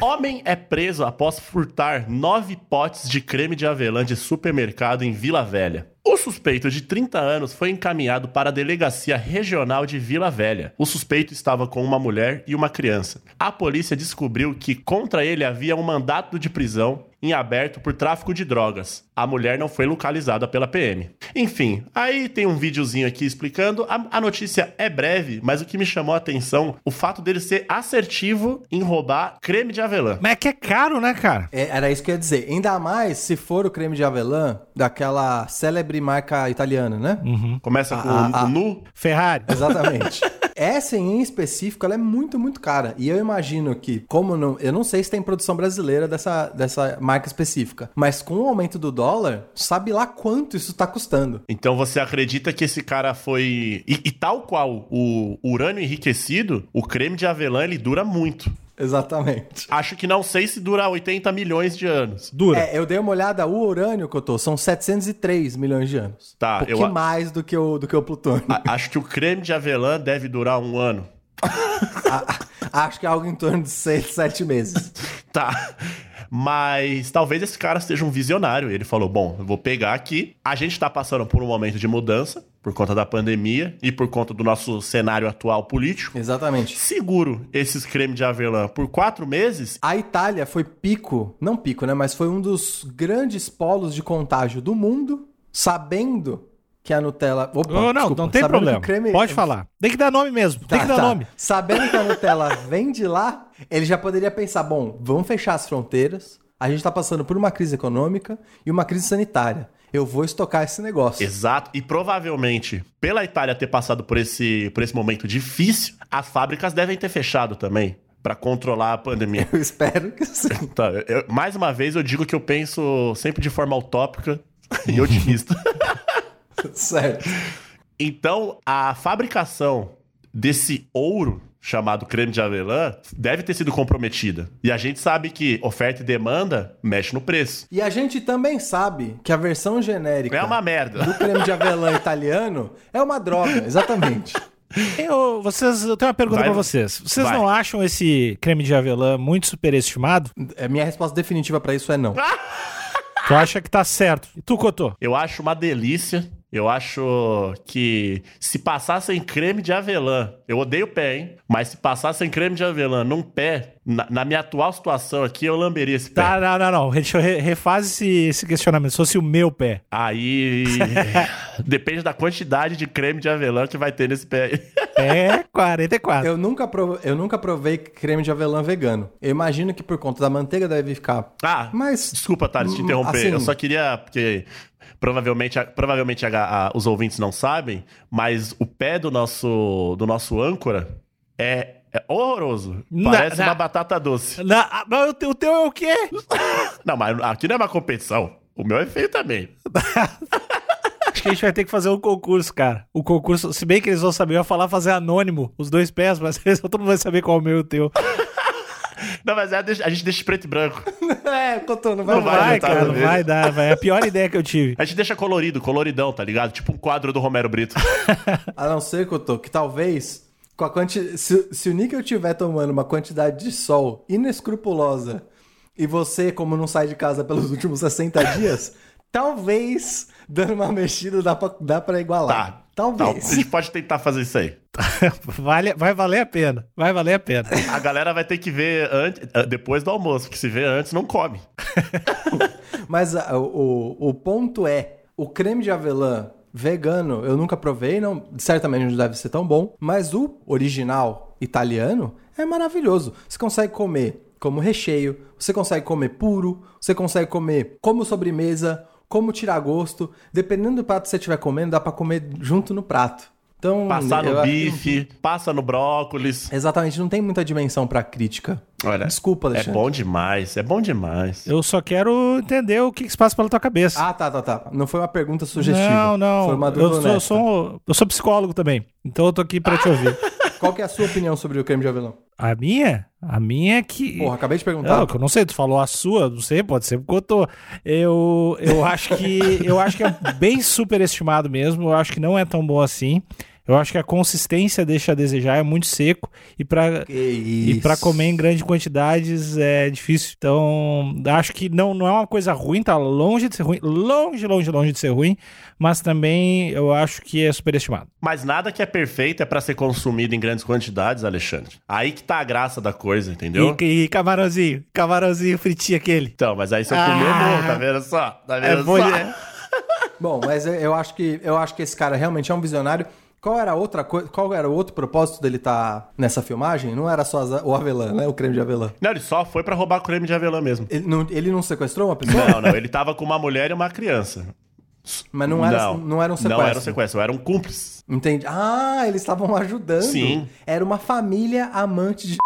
Homem é preso após furtar nove potes de creme de avelã de supermercado em Vila Velha. O suspeito de 30 anos foi encaminhado para a delegacia regional de Vila Velha. O suspeito estava com uma mulher e uma criança. A polícia descobriu que contra ele havia um mandato de prisão em aberto por tráfico de drogas. A mulher não foi localizada pela PM. Enfim, aí tem um videozinho aqui explicando. A, a notícia é breve, mas o que me chamou a atenção, o fato dele ser assertivo em roubar creme de avelã. Mas é que é caro, né, cara? É, era isso que eu ia dizer. Ainda mais se for o creme de avelã daquela célebre marca italiana, né? Começa com Ah, o ah. nu. <laughs> Exatamente. Ferrari. Essa em específico, ela é muito, muito cara. E eu imagino que, como não. Eu não sei se tem produção brasileira dessa, dessa marca específica. Mas com o aumento do dólar, sabe lá quanto isso tá custando. Então você acredita que esse cara foi. E, e tal qual o urânio enriquecido, o creme de avelã ele dura muito. Exatamente. Acho que não sei se dura 80 milhões de anos. Dura. É, eu dei uma olhada, o urânio que eu tô, são 703 milhões de anos. Tá, um pouquinho eu a- mais do que o, do que o plutônio. A- acho que o creme de avelã deve durar um ano. <laughs> Acho que é algo em torno de 6, 7 meses. Tá. Mas talvez esse cara seja um visionário. Ele falou: bom, eu vou pegar aqui. A gente tá passando por um momento de mudança por conta da pandemia e por conta do nosso cenário atual político. Exatamente. Seguro esses cremes de avelã por quatro meses. A Itália foi pico, não pico, né? Mas foi um dos grandes polos de contágio do mundo, sabendo que a Nutella. Opa, Oh, não, desculpa, não tem sabendo problema. creme- Pode falar. Tem que dar nome mesmo. Tem Tá, que dar tá. nome. Sabendo que a Nutella <laughs> vem de lá, ele já poderia pensar: bom, vamos fechar as fronteiras. A gente tá passando por uma crise econômica e uma crise sanitária. Eu vou estocar esse negócio. Exato. E provavelmente, pela Itália ter passado por esse, por esse momento difícil, as fábricas devem ter fechado também. Pra controlar a pandemia. Eu espero que sim. <laughs> Tá, eu- mais uma vez eu digo que eu penso sempre de forma utópica <laughs> e otimista. <laughs> certo. Então, a fabricação desse ouro chamado creme de avelã deve ter sido comprometida. E a gente sabe que oferta e demanda mexe no preço. E a gente também sabe que a versão genérica É uma merda. do creme de avelã <laughs> italiano é uma droga, exatamente. Eu, vocês, eu tenho uma pergunta Vai. pra vocês. Vocês Vai. não acham esse creme de avelã muito superestimado? A minha resposta definitiva pra isso é não. Tu acha que tá certo? E tu, Cotô? Eu acho uma delícia. Eu acho que se passassem creme de avelã, eu odeio pé, hein? Mas se passassem creme de avelã num pé, na, na minha atual situação aqui, eu lamberia esse pé. Tá, não, não, não. Deixa eu re- refaz esse, esse questionamento. Se fosse o meu pé. Aí <laughs> depende da quantidade de creme de avelã que vai ter nesse pé. aí. É 44. Eu nunca, prov- eu nunca provei creme de avelã vegano. Eu imagino que por conta da manteiga deve ficar. Ah, Mas. desculpa, Thales, te Hum, interromper. assim- Eu só queria, porque provavelmente, provavelmente a- a- os ouvintes não sabem, mas o pé do nosso, do nosso âncora é, é horroroso. Parece não. uma batata doce. Na, mas o teu, o teu é o quê? <laughs> Não, mas aqui não é uma competição. O meu é feio também. <laughs> Acho que a gente vai ter que fazer um concurso, cara. O concurso, se bem que eles vão saber, eu ia falar fazer anônimo, os dois pés, mas todo mundo vai saber qual é o meu e o teu. Não, mas é, a gente deixa preto e branco. <laughs> É, Cotô, não vai, Não vai vai, botar cara, não vai dar, vai. É a pior ideia que eu tive. A gente deixa colorido, coloridão, tá ligado? Tipo um quadro do Romero Brito. <laughs> A não ser, Cotô, que talvez. Com a quanti... se, se o Níquel estiver tomando uma quantidade de sol inescrupulosa e você, como não sai de casa pelos <laughs> últimos 60 dias, talvez, dando uma mexida, dá pra, dá pra igualar. Tá. Talvez. A gente pode tentar fazer isso aí. <laughs> Vale, vai valer a pena. Vai valer a pena. A galera vai ter que ver antes, depois do almoço, porque se vê antes, não come. <laughs> Mas ah, o, o ponto é, o creme de avelã vegano eu nunca provei, não, certamente não deve ser tão bom, mas o original italiano é maravilhoso. Você consegue comer como recheio, você consegue comer puro, você consegue comer como sobremesa, como tirar gosto. Dependendo do prato que você estiver comendo, dá pra comer junto no prato. Então, Passar no acho que- bife, passa no brócolis. Exatamente, não tem muita dimensão pra crítica. Olha, Desculpa, é Alexandre. bom demais, é bom demais. Eu só quero entender o que, que se passa pela tua cabeça. Ah, tá, tá, tá. Não foi uma pergunta sugestiva. não, não. Foi uma dúvida eu, sou, eu, sou, eu sou psicólogo também. Então eu tô aqui pra te ouvir. <laughs> Qual que é a sua opinião sobre o creme de avelã? A minha? A minha é que. Porra, acabei de perguntar. Não, que eu não sei, tu falou a sua, não sei, pode ser porque eu tô. Eu, eu acho que eu acho que é bem superestimado mesmo, eu acho que não é tão bom assim. Eu acho que a consistência deixa a desejar, é muito seco e para e para comer em grandes quantidades é difícil. Então, acho que não, não é uma coisa ruim, tá longe de ser ruim, longe, longe, longe de ser ruim, mas também eu acho que é superestimado. Mas nada que é perfeito é pra ser consumido em grandes quantidades, Alexandre. Aí que tá a graça da coisa, entendeu? E, e camarãozinho, camarãozinho fritinho aquele. Então, mas aí se eu Ah. comer, eu morro, tá vendo só? Tá vendo É bom, só? né? <laughs> Bom, mas eu acho que eu acho que esse cara realmente é um visionário. Qual era outra coisa? Qual era o outro propósito dele estar nessa filmagem? Não era só as- o avelã, né? O creme de avelã. Não, ele só foi pra roubar creme de avelã mesmo. Ele não, ele não sequestrou uma pessoa? Não, não, ele tava com uma mulher e uma criança. Mas não era, não, era um sequestro. Não era um sequestro, era um cúmplice. Entendi. Ah, eles estavam ajudando. Sim. Era uma família amante de.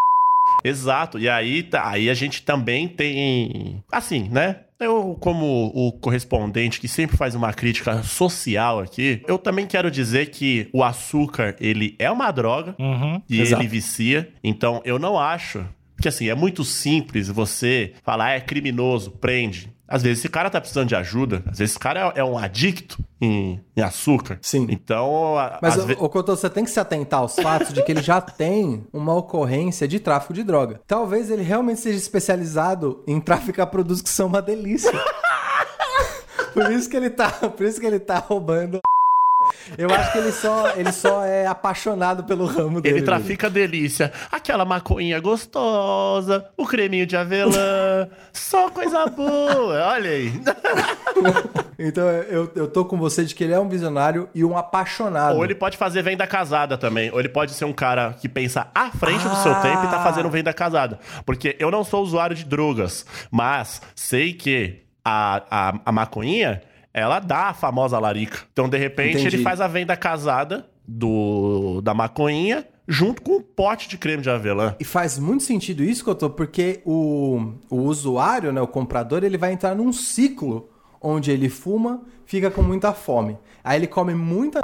Exato. E aí, tá- aí a gente também tem. Assim, né? Eu, como o correspondente que sempre faz uma crítica social aqui, eu também quero dizer que o açúcar, ele é uma droga Uhum. e Exato. ele vicia. Então, eu não acho. Porque assim, é muito simples você falar, "Ah, é criminoso, prende. Às vezes esse cara tá precisando de ajuda. Às vezes esse cara é, é um adicto em, em açúcar. Sim. Então, a- Mas, ve- ô, Cotô, você tem que se atentar aos fatos de que ele já tem uma ocorrência de tráfico de droga. Talvez ele realmente seja especializado em traficar produtos que são uma delícia. <laughs> por isso que ele tá, por isso que ele tá roubando. Eu acho que ele só, ele só é apaixonado pelo ramo dele. Ele trafica delícia. Aquela maconha gostosa, o creminho de avelã, só coisa boa. Olha aí. <laughs> Então eu, eu tô com você de que ele é um visionário e um apaixonado. Ou ele pode fazer venda casada também. Ou ele pode ser um cara que pensa à frente do seu Ah. tempo e tá fazendo venda casada. Porque eu não sou usuário de drogas, mas sei que a, a, a maconhinha, ela dá a famosa larica. Então, de repente, Entendi. ele faz a venda casada do, da maconhinha junto com um pote de creme de avelã. E faz muito sentido isso, Cotô, porque o, o usuário, né, o comprador, ele vai entrar num ciclo onde ele fuma, fica com muita fome. Aí ele come muita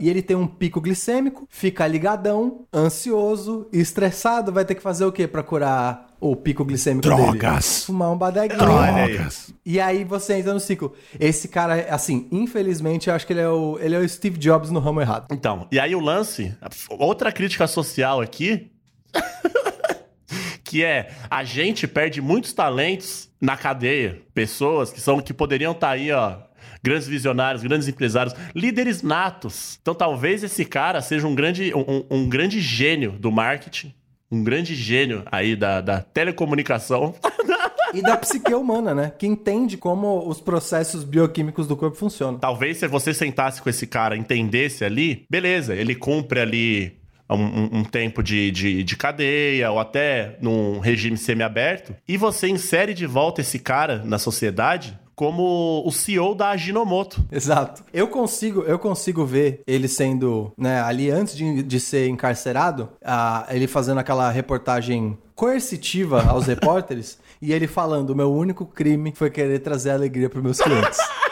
e ele tem um pico glicêmico, fica ligadão, ansioso, estressado, vai ter que fazer o quê pra curar o pico glicêmico Drogas. dele? Fumar um badeguinho. Drogas. E aí você entra no ciclo. Esse cara, assim, infelizmente, eu acho que ele é o, ele é o Steve Jobs no ramo errado. Então, e aí o lance, outra crítica social aqui, <laughs> que é a gente perde muitos talentos na cadeia, pessoas que são que poderiam estar aí, ó, grandes visionários, grandes empresários, líderes natos. Então talvez esse cara seja um grande, um, um grande gênio do marketing, um grande gênio aí da, da telecomunicação. <laughs> E da psique humana, né? Que entende como os processos bioquímicos do corpo funcionam. Talvez se você sentasse com esse cara, entendesse ali, beleza, ele cumpre ali um, um- tempo de, de, de cadeia ou até num regime semiaberto, e você insere de volta esse cara na sociedade como o CEO da Ajinomoto. Exato. Eu consigo, eu consigo ver ele sendo, né, ali antes de, de ser encarcerado, ah, ele fazendo aquela reportagem coercitiva aos <laughs> repórteres e ele falando: o meu único crime foi querer trazer alegria para meus clientes. <laughs>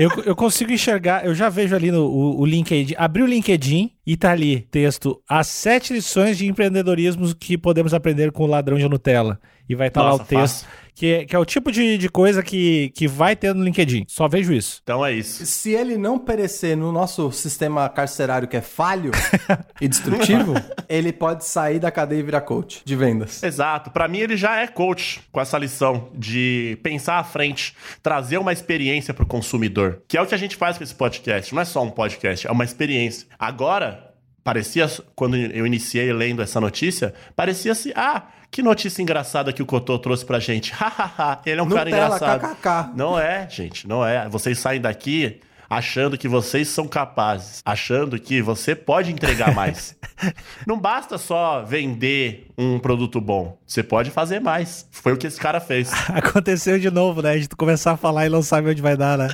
Eu, eu consigo enxergar, eu já vejo ali no o, o LinkedIn, abri o LinkedIn e tá ali, texto, as sete lições de empreendedorismo que podemos aprender com o ladrão de Nutella. E vai estar lá Nossa, o texto, que é, que é o tipo de, de coisa que, que vai ter no LinkedIn. Só vejo isso. Então é isso. Se ele não perecer no nosso sistema carcerário que é falho <laughs> e destrutivo, <laughs> ele pode sair da cadeia e virar coach de vendas. Exato. Pra mim, ele já é coach com essa lição de pensar à frente, trazer uma experiência pro consumidor, que é o que a gente faz com esse podcast. Não é só um podcast, é uma experiência. Agora, parecia, quando eu iniciei lendo essa notícia, parecia-se, ah, que notícia engraçada que o Cotô trouxe pra gente. <laughs> Hahaha, ele é um cara Nutella, engraçado. kkk. Não é, gente, não é. Vocês saem daqui achando que vocês são capazes, achando que você pode entregar mais. <laughs> não basta só vender um produto bom, você pode fazer mais. Foi o que esse cara fez. <laughs> Aconteceu de novo, né? A gente começar a falar e não sabe onde vai dar, né?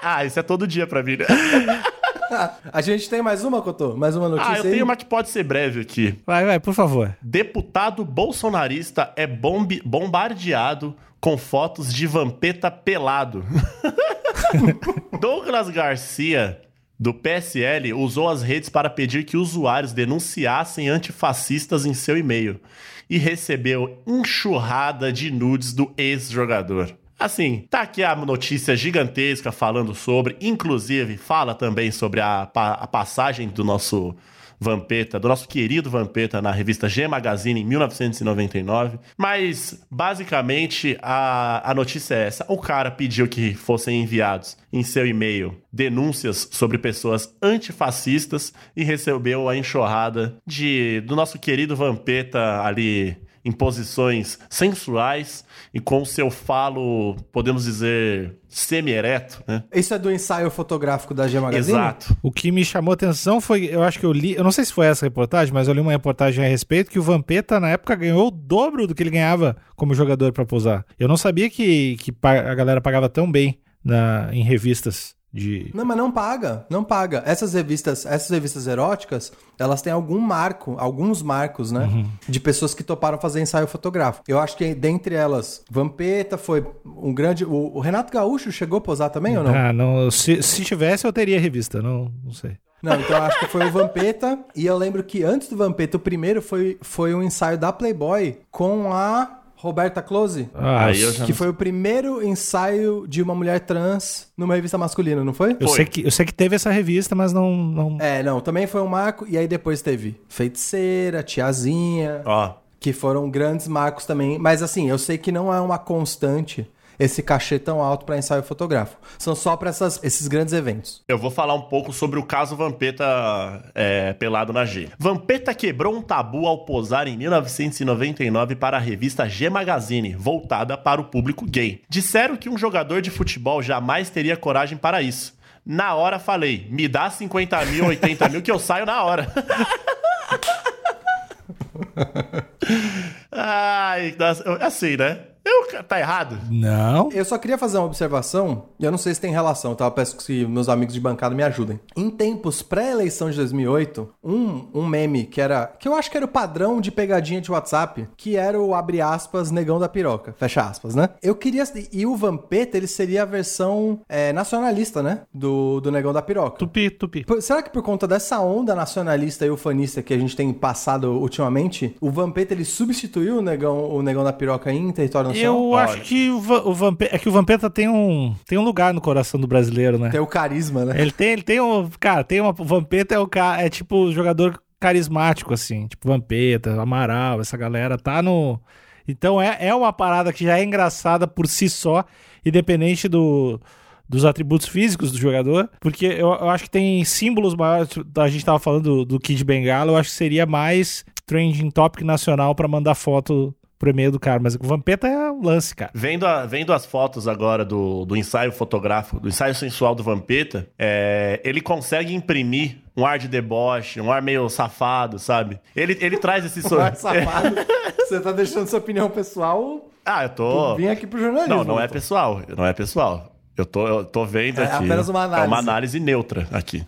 ah, isso é todo dia pra mim, né? <laughs> A gente tem mais uma, Cotô? Mais uma notícia Ah, eu aí? tenho uma que pode ser breve aqui. Vai, vai, por favor. Deputado bolsonarista é bombe- bombardeado com fotos de vampeta pelado. <laughs> Douglas Garcia, do PSL, usou as redes para pedir que usuários denunciassem antifascistas em seu e-mail e recebeu enxurrada de nudes do ex-jogador. Assim, tá aqui a notícia gigantesca falando sobre, inclusive fala também sobre a, a passagem do nosso Vampeta, do nosso querido Vampeta na revista G Magazine em 1999. Mas, basicamente, a, a notícia é essa. O cara pediu que fossem enviados em seu e-mail denúncias sobre pessoas antifascistas e recebeu a enxurrada de, do nosso querido Vampeta ali em posições sensuais e com o seu falo, podemos dizer, semi-ereto, né? Isso é do ensaio fotográfico da G Magazine? Exato. O que me chamou atenção foi, eu acho que eu li, eu não sei se foi essa reportagem, mas eu li uma reportagem a respeito que o Vampeta na época ganhou o dobro do que ele ganhava como jogador pra posar. Eu não sabia que, que a galera pagava tão bem na, em revistas de. Não, mas não paga, não paga. Essas revistas, essas revistas eróticas, elas têm algum marco, alguns marcos, né? De pessoas que toparam fazer ensaio fotográfico. Eu acho que dentre elas, Vampeta foi um grande. O, o Renato Gaúcho chegou a posar também ou não? Ah, não. Se, se tivesse, eu teria revista. Não, não sei. Não, então eu acho que foi o Vampeta. E eu lembro que antes do Vampeta, o primeiro foi, foi um ensaio da Playboy com a Roberta Close. Ah, Aí eu eu, já- Que foi o primeiro ensaio de uma mulher trans numa revista masculina, não foi? eu Foi. sei que, eu sei que teve essa revista, mas não. não... É, não, também foi um marco. E aí depois teve Feiticeira, Tiazinha, Ó, que foram grandes marcos também. Mas assim, eu sei que não é uma constante esse cachê tão alto para ensaio fotográfico. São só para esses grandes eventos. Eu vou falar um pouco sobre o caso Vampeta é, pelado na G. Vampeta quebrou um tabu ao posar em 1999 para a revista G Magazine, voltada para o público gay. Disseram que um jogador de futebol jamais teria coragem para isso. Na hora falei, me dá 50 mil, 80 mil que eu saio na hora. <laughs> Ai, assim, né? Eu, tá errado? Não. Eu só queria fazer uma observação, e eu não sei se tem relação, tá? Eu peço que meus amigos de bancada me ajudem. Em tempos pré-eleição de 2008, um, um meme que era. que eu acho que era o padrão de pegadinha de WhatsApp, que era o abre aspas, negão da piroca. Fecha aspas, né? Eu queria. E o Vampeta, ele seria a versão é, nacionalista, né? Do, do negão da piroca. Tupi, tupi. Por- Será que por conta dessa onda nacionalista e ufanista que a gente tem passado ultimamente, o Vampeta ele substituiu o negão, o negão da piroca em território nacional? Eu Olha. acho que o, Va- o Vampeta. É que o Vampeta tem um, tem um lugar no coração do brasileiro, né? Tem o carisma, né? Ele tem, ele tem um. Cara, tem uma. O Vampeta é o. É tipo o jogador carismático, assim. Tipo Vampeta, Amaral, essa galera tá no. Então é, é uma parada que já é engraçada por si só, independente do, dos atributos físicos do jogador. Porque eu, eu acho que tem símbolos maiores. tipo, A gente tava falando do, do Kid Bengala, eu acho que seria mais trending topic nacional pra mandar foto pro e-mail do cara. Mas o Vampeta é um lance, cara. Vendo, a- vendo as fotos agora do, do ensaio fotográfico, do ensaio sensual do Vampeta, é, ele consegue imprimir um ar de deboche, um ar meio safado, sabe? Ele, ele traz esse <laughs> sorriso. safado. <laughs> Você tá deixando sua opinião pessoal Ah, eu tô. vir aqui pro jornalismo. Não, não é pessoal. Não é pessoal. Eu tô, eu tô vendo É aqui. apenas uma É uma análise. análise neutra aqui.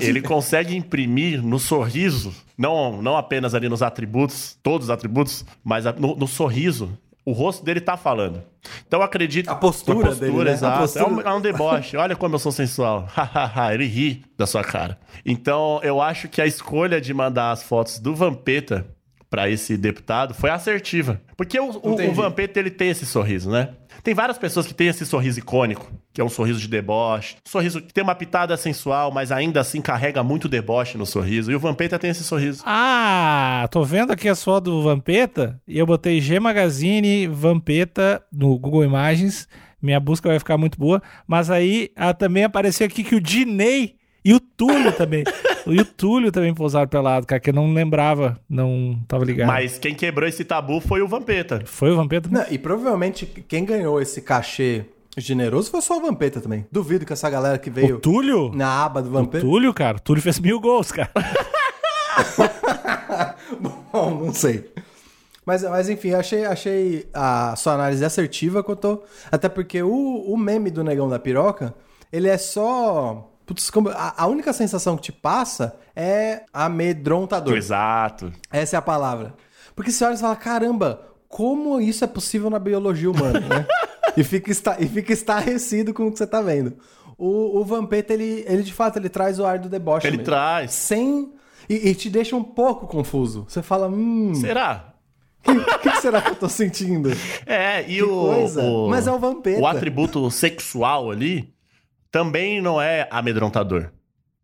Ele consegue imprimir no sorriso, não, não apenas ali nos atributos, todos os atributos, mas no, no sorriso, o rosto dele tá falando. Então eu acredito. A postura a postura, dele, né? A exato. postura- É, um, é um deboche. Olha como eu sou sensual. <laughs> Ele ri da sua cara. Então eu acho que a escolha de mandar as fotos do Vampeta pra esse deputado foi assertiva. Porque o, o, o Vampeta ele tem esse sorriso, né? Tem várias pessoas que têm esse sorriso icônico, que é um sorriso de deboche, sorriso que tem uma pitada sensual, mas ainda assim carrega muito deboche no sorriso. E o Vampeta tem esse sorriso. Ah, tô vendo aqui a foto do Vampeta e eu botei G Magazine Vampeta no Google Imagens. Minha busca vai ficar muito boa. Mas aí ah, também apareceu aqui que o Dinei e o Túlio também. <laughs> e <laughs> o Túlio também pousaram pelado, cara, que eu não lembrava, não tava ligado. Mas quem quebrou esse tabu foi o Vampeta. Foi o Vampeta? Não, e provavelmente quem ganhou esse cachê generoso foi só o Vampeta também. Duvido que essa galera que O veio Túlio? na aba do O Vampeta. Túlio, cara. O Túlio fez mil gols, cara. <laughs> Bom, não sei. Mas, mas enfim, achei, achei a sua análise assertiva, Cotô. Até porque o, o meme do Negão da Piroca, ele é só. Putz, como- a, única sensação que te passa é amedrontador. Exato. Essa é a palavra. Porque você olha e fala, caramba, como isso é possível na biologia humana, né? <laughs> e, fica esta, e fica estarrecido com o que você tá vendo. O, o Vampeta, ele, ele de fato, ele traz o ar do deboche Ele mesmo. traz. Sem... E, e te deixa um pouco confuso. Você fala, hum, Será? o que, que será que eu tô sentindo? É, e o, o- Mas é o Vampeta. O atributo sexual ali também não é amedrontador.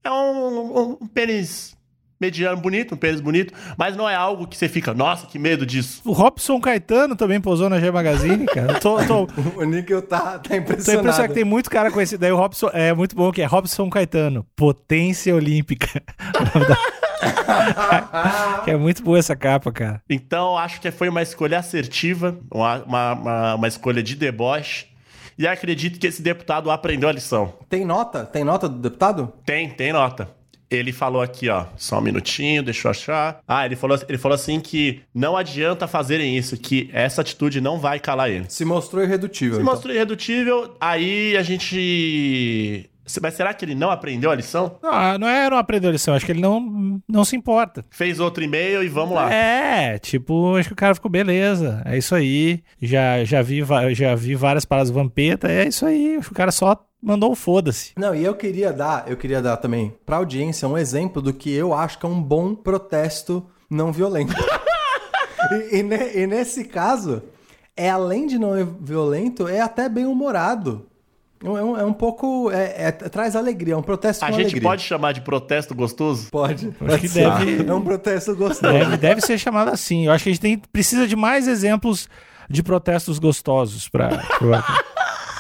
É um, um pênis mediano bonito, um pênis bonito, mas não é algo que você fica, nossa, que medo disso. O Robson Caetano também posou na G Magazine, cara. Tô, tô, <laughs> O Níquel tá, tá Tô impressionado. impressionado que tem muito cara com esse. Daí o Robson é muito bom, que é Robson Caetano, potência olímpica. <laughs> que é muito boa essa capa, cara. Então, acho que foi uma escolha assertiva, uma, uma, uma- uma escolha de deboche, e acredito que esse deputado aprendeu a lição. Tem nota? Tem nota do deputado? Tem, tem nota. Ele falou aqui, ó, só um minutinho, deixa eu achar. Ah, ele falou, ele falou assim que não adianta fazerem isso, que essa atitude não vai calar ele. Se mostrou irredutível. Se então. mostrou irredutível, aí a gente. Mas será que ele não aprendeu a lição? Não, não era uma aprendeu a lição, acho que ele não, não se importa. Fez outro e-mail e vamos lá. É, tipo, acho que o cara ficou beleza. É isso aí. Já, já, vi, já vi várias paradas do Vampeta, é isso aí. O cara só mandou um foda-se. Não, e eu queria dar, eu queria dar também pra audiência um exemplo do que eu acho que é um bom protesto não violento. <laughs> e, e ne- e nesse caso, é além de não é violento, é até bem humorado. É um, é um pouco. é- é- traz alegria, é um protesto A com gente alegria. pode chamar de protesto gostoso? Pode. Acho que deve- É um protesto gostoso. Deve, deve ser chamado assim. Eu acho que a gente tem, precisa de mais exemplos de protestos gostosos pra. pro-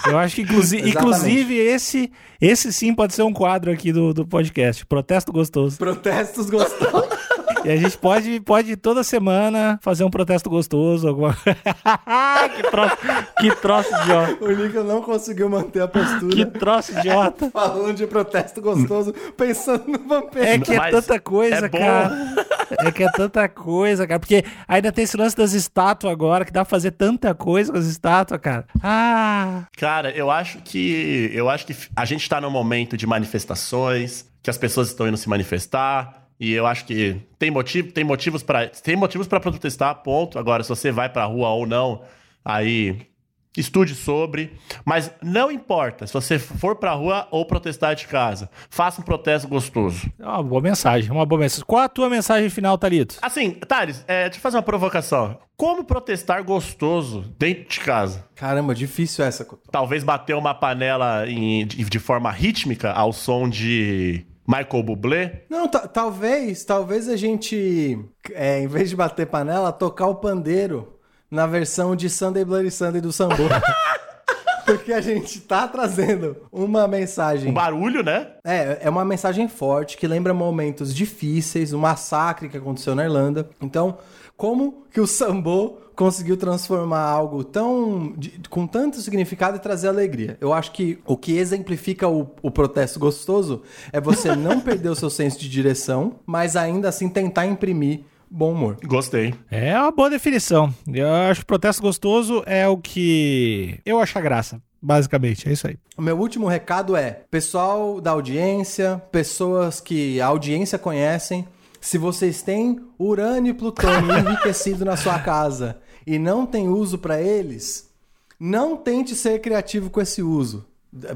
Eu acho que, inclusi- Exatamente. inclusive, esse, esse sim pode ser um quadro aqui do, do podcast. Protesto gostoso. Protestos gostosos. E a gente pode, pode toda semana fazer um protesto gostoso. Alguma... <laughs> que, troço, que troço idiota. o Nico não conseguiu manter a postura. Que troço idiota. <laughs> Falando de protesto gostoso, pensando no vampiro. É que é Mas tanta coisa, é cara. É que é tanta coisa, cara. Porque ainda tem esse lance das estátuas agora, que dá pra fazer tanta coisa com as estátuas, cara. Ah! Cara, eu acho que. Eu acho que a gente tá num momento de manifestações, que as pessoas estão indo se manifestar. E eu acho que tem motivo, tem motivos para tem motivos para protestar, ponto. Agora, se você vai pra rua ou não, aí estude sobre, mas não importa se você for pra rua ou protestar de casa. Faça um protesto gostoso. É uma boa mensagem, uma boa mensagem. Qual a tua mensagem final, Thalito? Assim, Thales, é, deixa eu fazer uma provocação. Como protestar gostoso dentro de casa? Caramba, difícil essa. Talvez bater uma panela em, de, de forma rítmica ao som de Michael Bublé? Não, talvez, talvez a gente, é, em vez de bater panela, tocar o pandeiro na versão de Sunday Bloody Sunday do Sambo. <laughs> Porque a gente tá trazendo uma mensagem. Um barulho, né? É, é uma mensagem forte que lembra momentos difíceis, o um massacre que aconteceu na Irlanda. Então, como que o Sambo conseguiu transformar algo tão de, com tanto significado e trazer alegria. Eu acho que o que exemplifica o, o protesto gostoso é você não <laughs> perder o seu senso de direção, mas ainda assim tentar imprimir bom humor. Gostei. É uma boa definição. Eu acho que protesto gostoso é o que eu acho a graça. Basicamente, é isso aí. O meu último recado é: pessoal da audiência, pessoas que a audiência conhecem, se vocês têm urânio e plutônio <laughs> enriquecido na sua casa e não tem uso para eles, não tente ser criativo com esse uso.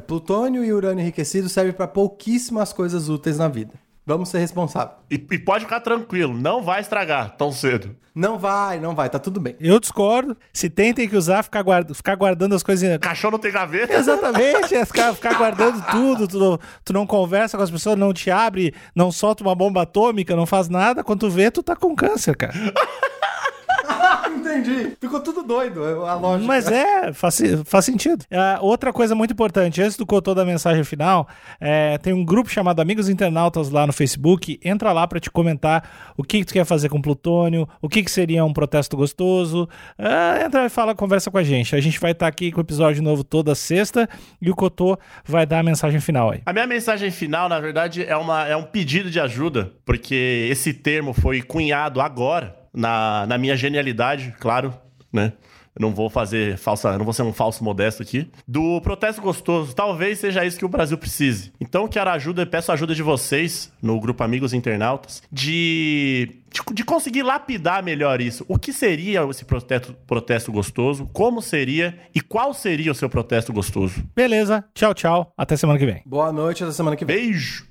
Plutônio e urânio enriquecido servem para pouquíssimas coisas úteis na vida. Vamos ser responsáveis. E, e, pode ficar tranquilo, não vai estragar tão cedo. Não vai, não vai, tá tudo bem. Eu discordo. Se tem, tem que usar, ficar, guarda, ficar guardando as coisinhas. Cachorro não tem gaveta. Exatamente, é ficar, ficar guardando tudo. Tu não, tu não conversa com as pessoas, não te abre, não solta uma bomba atômica, não faz nada. Quando tu vê, tu tá com câncer, cara. Entendi. Ficou tudo doido, a lógica. Mas é, faz, faz sentido. Uh, outra coisa muito importante, antes do Cotô da mensagem final, é, tem um grupo chamado Amigos Internautas lá no Facebook. Entra lá para te comentar o que, que, tu quer fazer com plutônio, o que, que seria um protesto gostoso. Uh, entra e fala, conversa com a gente. A gente vai estar tá aqui com o episódio novo toda sexta e o Cotô vai dar a mensagem final aí. A minha mensagem final, na verdade, é, uma, é um pedido de ajuda, porque esse termo foi cunhado agora na, na minha genialidade, claro, né? Eu não vou fazer falsa, não vou ser um falso modesto aqui. Do protesto gostoso, talvez seja isso que o Brasil precise. Então quero ajuda, peço ajuda de vocês no grupo Amigos Internautas de, de, de conseguir lapidar melhor isso. O que seria esse protesto, protesto gostoso? Como seria e qual seria o seu protesto gostoso? Beleza, tchau, tchau. Até semana que vem. Boa noite, até semana que vem. Beijo.